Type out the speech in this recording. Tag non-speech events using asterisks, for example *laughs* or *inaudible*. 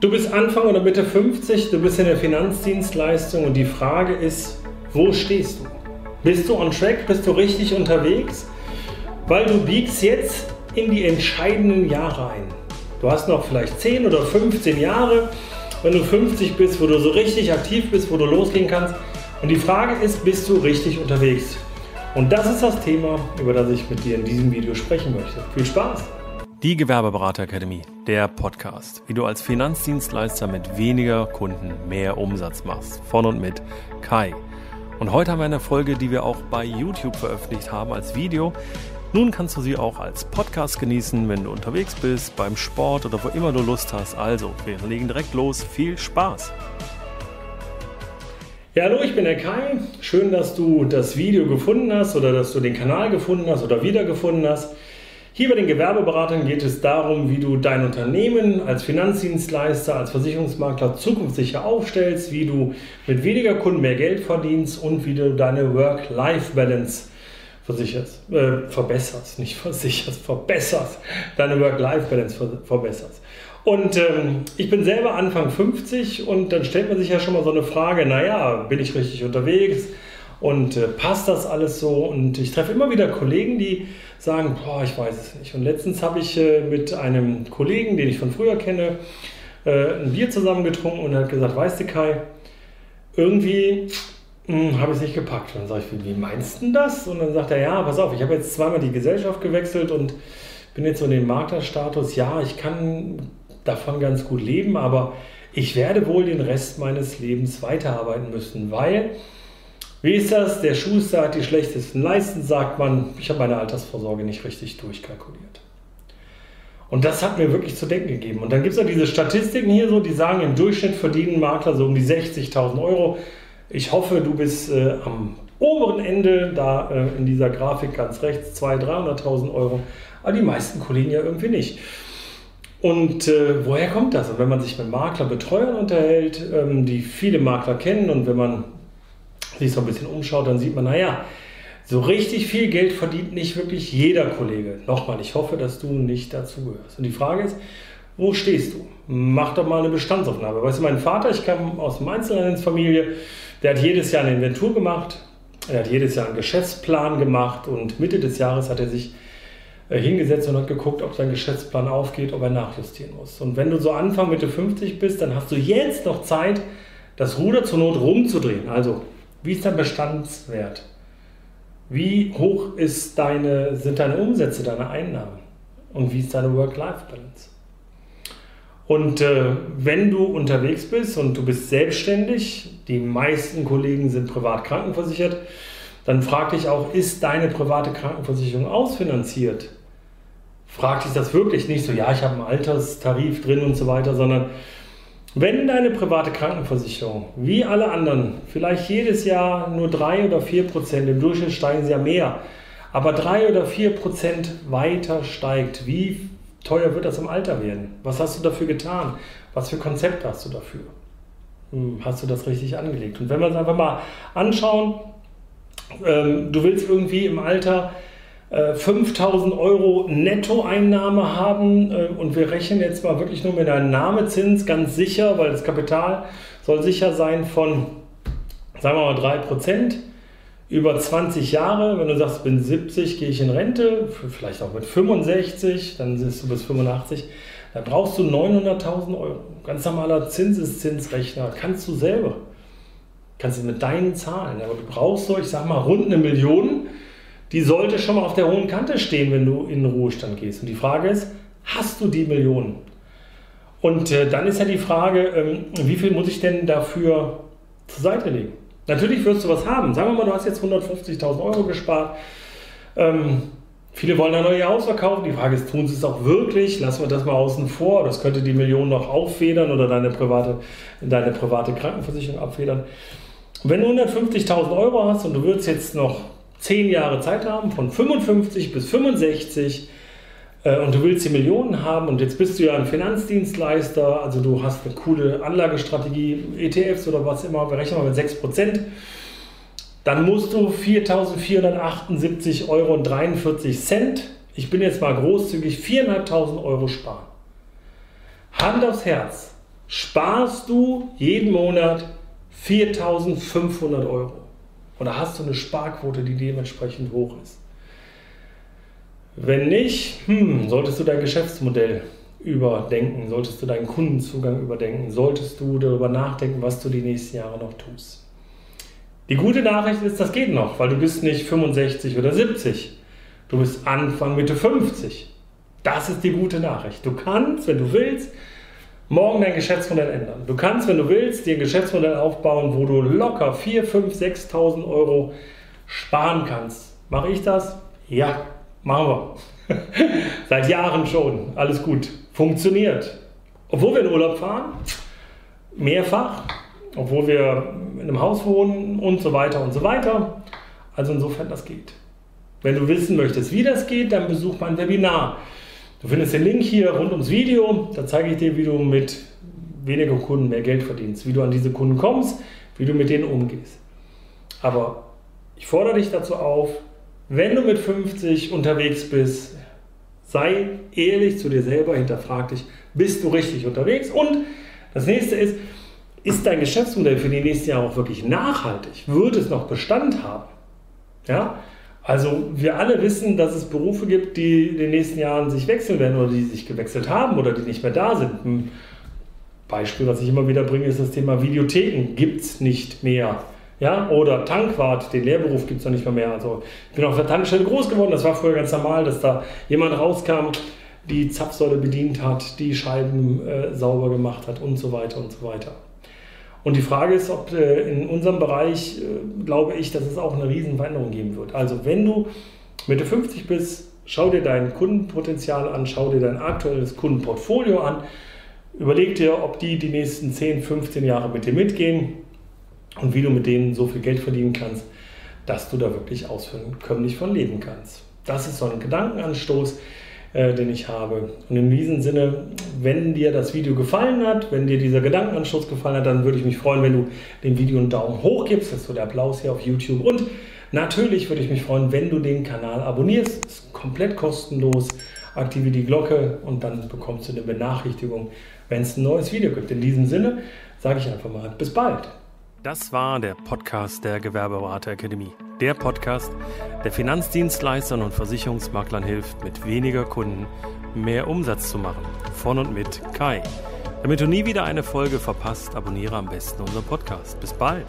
Du bist Anfang oder Mitte 50, du bist in der Finanzdienstleistung und die Frage ist, wo stehst du? Bist du on track? Bist du richtig unterwegs? Weil du biegst jetzt in die entscheidenden Jahre ein. Du hast noch vielleicht 10 oder 15 Jahre, wenn du 50 bist, wo du so richtig aktiv bist, wo du losgehen kannst. Und die Frage ist, bist du richtig unterwegs? Und das ist das Thema, über das ich mit dir in diesem Video sprechen möchte. Viel Spaß! Die Gewerbeberater Academy, der Podcast, wie du als Finanzdienstleister mit weniger Kunden mehr Umsatz machst. Von und mit Kai. Und heute haben wir eine Folge, die wir auch bei YouTube veröffentlicht haben als Video. Nun kannst du sie auch als Podcast genießen, wenn du unterwegs bist, beim Sport oder wo immer du Lust hast. Also, wir legen direkt los. Viel Spaß! Ja, hallo, ich bin der Kai. Schön, dass du das Video gefunden hast oder dass du den Kanal gefunden hast oder wiedergefunden hast. Hier bei den Gewerbeberatern geht es darum, wie du dein Unternehmen als Finanzdienstleister, als Versicherungsmakler zukunftssicher aufstellst, wie du mit weniger Kunden mehr Geld verdienst und wie du deine Work-Life-Balance äh, verbesserst, nicht *laughs* versicherst, verbesserst, deine Work-Life-Balance verbesserst. Und ähm, ich bin selber Anfang 50 und dann stellt man sich ja schon mal so eine Frage, naja, bin ich richtig unterwegs und äh, passt das alles so? Und ich treffe immer wieder Kollegen, die sagen, boah, ich weiß es nicht. Und letztens habe ich äh, mit einem Kollegen, den ich von früher kenne, äh, ein Bier zusammen getrunken und er hat gesagt, weißt du Kai, irgendwie hm, habe ich es nicht gepackt. Und dann sage ich, wie meinst du das? Und dann sagt er, ja, pass auf, ich habe jetzt zweimal die Gesellschaft gewechselt und bin jetzt so in den Maklerstatus. Ja, ich kann davon ganz gut leben, aber ich werde wohl den Rest meines Lebens weiterarbeiten müssen, weil, wie ist das? Der Schuster hat die schlechtesten Leisten, sagt man. Ich habe meine Altersvorsorge nicht richtig durchkalkuliert. Und das hat mir wirklich zu denken gegeben. Und dann gibt es ja diese Statistiken hier so, die sagen, im Durchschnitt verdienen Makler so um die 60.000 Euro. Ich hoffe, du bist äh, am oberen Ende, da äh, in dieser Grafik ganz rechts, 200.000, 300.000 Euro. Aber die meisten Kollegen ja irgendwie nicht. Und äh, woher kommt das? Und wenn man sich mit Maklerbetreuern unterhält, ähm, die viele Makler kennen und wenn man sich so ein bisschen umschaut, dann sieht man, naja, so richtig viel Geld verdient nicht wirklich jeder Kollege. Nochmal, ich hoffe, dass du nicht dazu gehörst. Und die Frage ist, wo stehst du? Mach doch mal eine Bestandsaufnahme. Weißt du, mein Vater, ich kam aus einer Einzelhandelsfamilie, der hat jedes Jahr eine Inventur gemacht, er hat jedes Jahr einen Geschäftsplan gemacht und Mitte des Jahres hat er sich äh, hingesetzt und hat geguckt, ob sein Geschäftsplan aufgeht, ob er nachjustieren muss. Und wenn du so Anfang Mitte 50 bist, dann hast du jetzt noch Zeit, das Ruder zur Not rumzudrehen. Also, wie ist dein Bestandswert? Wie hoch ist deine, sind deine Umsätze, deine Einnahmen? Und wie ist deine Work-Life-Balance? Und äh, wenn du unterwegs bist und du bist selbstständig, die meisten Kollegen sind privat krankenversichert, dann frag dich auch, ist deine private Krankenversicherung ausfinanziert? fragt sich das wirklich nicht so, ja, ich habe einen Alterstarif drin und so weiter, sondern wenn deine private Krankenversicherung, wie alle anderen, vielleicht jedes Jahr nur 3 oder 4 Prozent, im Durchschnitt steigen sie ja mehr, aber 3 oder 4 Prozent weiter steigt, wie teuer wird das im Alter werden? Was hast du dafür getan? Was für Konzept hast du dafür? Hm, hast du das richtig angelegt? Und wenn wir uns einfach mal anschauen, ähm, du willst irgendwie im Alter 5000 äh, Euro Nettoeinnahme haben äh, und wir rechnen jetzt mal wirklich nur mit einem Nahmezins ganz sicher, weil das Kapital soll sicher sein von, sagen wir mal, 3% über 20 Jahre. Wenn du sagst, bin 70, gehe ich in Rente, vielleicht auch mit 65, dann bist du bis 85. Da brauchst du 900.000 Euro. Ganz normaler Zinseszinsrechner. Kannst du selber. Kannst du mit deinen Zahlen. Aber du brauchst so, ich sag mal, rund eine Million die sollte schon mal auf der hohen Kante stehen, wenn du in den Ruhestand gehst. Und die Frage ist, hast du die Millionen? Und äh, dann ist ja die Frage, ähm, wie viel muss ich denn dafür zur Seite legen? Natürlich wirst du was haben. Sagen wir mal, du hast jetzt 150.000 Euro gespart. Ähm, viele wollen ein neues Haus verkaufen. Die Frage ist, tun sie es auch wirklich? Lassen wir das mal außen vor. Das könnte die Million noch auffedern oder deine private, deine private Krankenversicherung abfedern. wenn du 150.000 Euro hast und du würdest jetzt noch zehn Jahre Zeit haben, von 55 bis 65 äh, und du willst die Millionen haben und jetzt bist du ja ein Finanzdienstleister, also du hast eine coole Anlagestrategie, ETFs oder was immer, wir rechnen mal mit 6%, dann musst du 4.478 Euro und 43 Cent, ich bin jetzt mal großzügig, 4.500 Euro sparen. Hand aufs Herz, sparst du jeden Monat 4.500 Euro. Oder hast du eine Sparquote, die dementsprechend hoch ist? Wenn nicht, hm, solltest du dein Geschäftsmodell überdenken, solltest du deinen Kundenzugang überdenken, solltest du darüber nachdenken, was du die nächsten Jahre noch tust. Die gute Nachricht ist, das geht noch, weil du bist nicht 65 oder 70. Du bist Anfang, Mitte 50. Das ist die gute Nachricht. Du kannst, wenn du willst, morgen dein Geschäftsmodell ändern. Du kannst, wenn du willst, dir ein Geschäftsmodell aufbauen, wo du locker 4, 5, 6.000 Euro sparen kannst. Mache ich das? Ja, machen wir. *laughs* Seit Jahren schon. Alles gut. Funktioniert. Obwohl wir in Urlaub fahren, mehrfach, obwohl wir in einem Haus wohnen und so weiter und so weiter. Also insofern, das geht. Wenn du wissen möchtest, wie das geht, dann besuch mein Webinar. Du findest den Link hier rund ums Video. Da zeige ich dir, wie du mit weniger Kunden mehr Geld verdienst, wie du an diese Kunden kommst, wie du mit denen umgehst. Aber ich fordere dich dazu auf, wenn du mit 50 unterwegs bist, sei ehrlich zu dir selber, hinterfrag dich, bist du richtig unterwegs? Und das nächste ist, ist dein Geschäftsmodell für die nächsten Jahre auch wirklich nachhaltig? Wird es noch Bestand haben? Ja? Also wir alle wissen, dass es Berufe gibt, die in den nächsten Jahren sich wechseln werden oder die sich gewechselt haben oder die nicht mehr da sind. Ein Beispiel, was ich immer wieder bringe, ist das Thema Videotheken. Gibt es nicht mehr. Ja, oder Tankwart, den Lehrberuf gibt es noch nicht mehr, mehr. Also ich bin auf der Tankstelle groß geworden. Das war früher ganz normal, dass da jemand rauskam, die Zapfsäule bedient hat, die Scheiben äh, sauber gemacht hat und so weiter und so weiter. Und die Frage ist, ob äh, in unserem Bereich, äh, glaube ich, dass es auch eine Riesenveränderung geben wird. Also wenn du Mitte 50 bist, schau dir dein Kundenpotenzial an, schau dir dein aktuelles Kundenportfolio an, überleg dir, ob die die nächsten 10, 15 Jahre mit dir mitgehen und wie du mit denen so viel Geld verdienen kannst, dass du da wirklich auskömmlich von leben kannst. Das ist so ein Gedankenanstoß, äh, den ich habe. Und in diesem Sinne, wenn dir das Video gefallen hat, wenn dir dieser Gedankenanstoß gefallen hat, dann würde ich mich freuen, wenn du dem Video einen Daumen hoch gibst. Das ist so der Applaus hier auf YouTube. Und natürlich würde ich mich freuen, wenn du den Kanal abonnierst. Das ist komplett kostenlos. Aktiviere die Glocke und dann bekommst du eine Benachrichtigung, wenn es ein neues Video gibt. In diesem Sinne sage ich einfach mal, bis bald. Das war der Podcast der Gewerbeberater Akademie. Der Podcast, der Finanzdienstleistern und Versicherungsmaklern hilft, mit weniger Kunden mehr Umsatz zu machen. Von und mit Kai. Damit du nie wieder eine Folge verpasst, abonniere am besten unseren Podcast. Bis bald.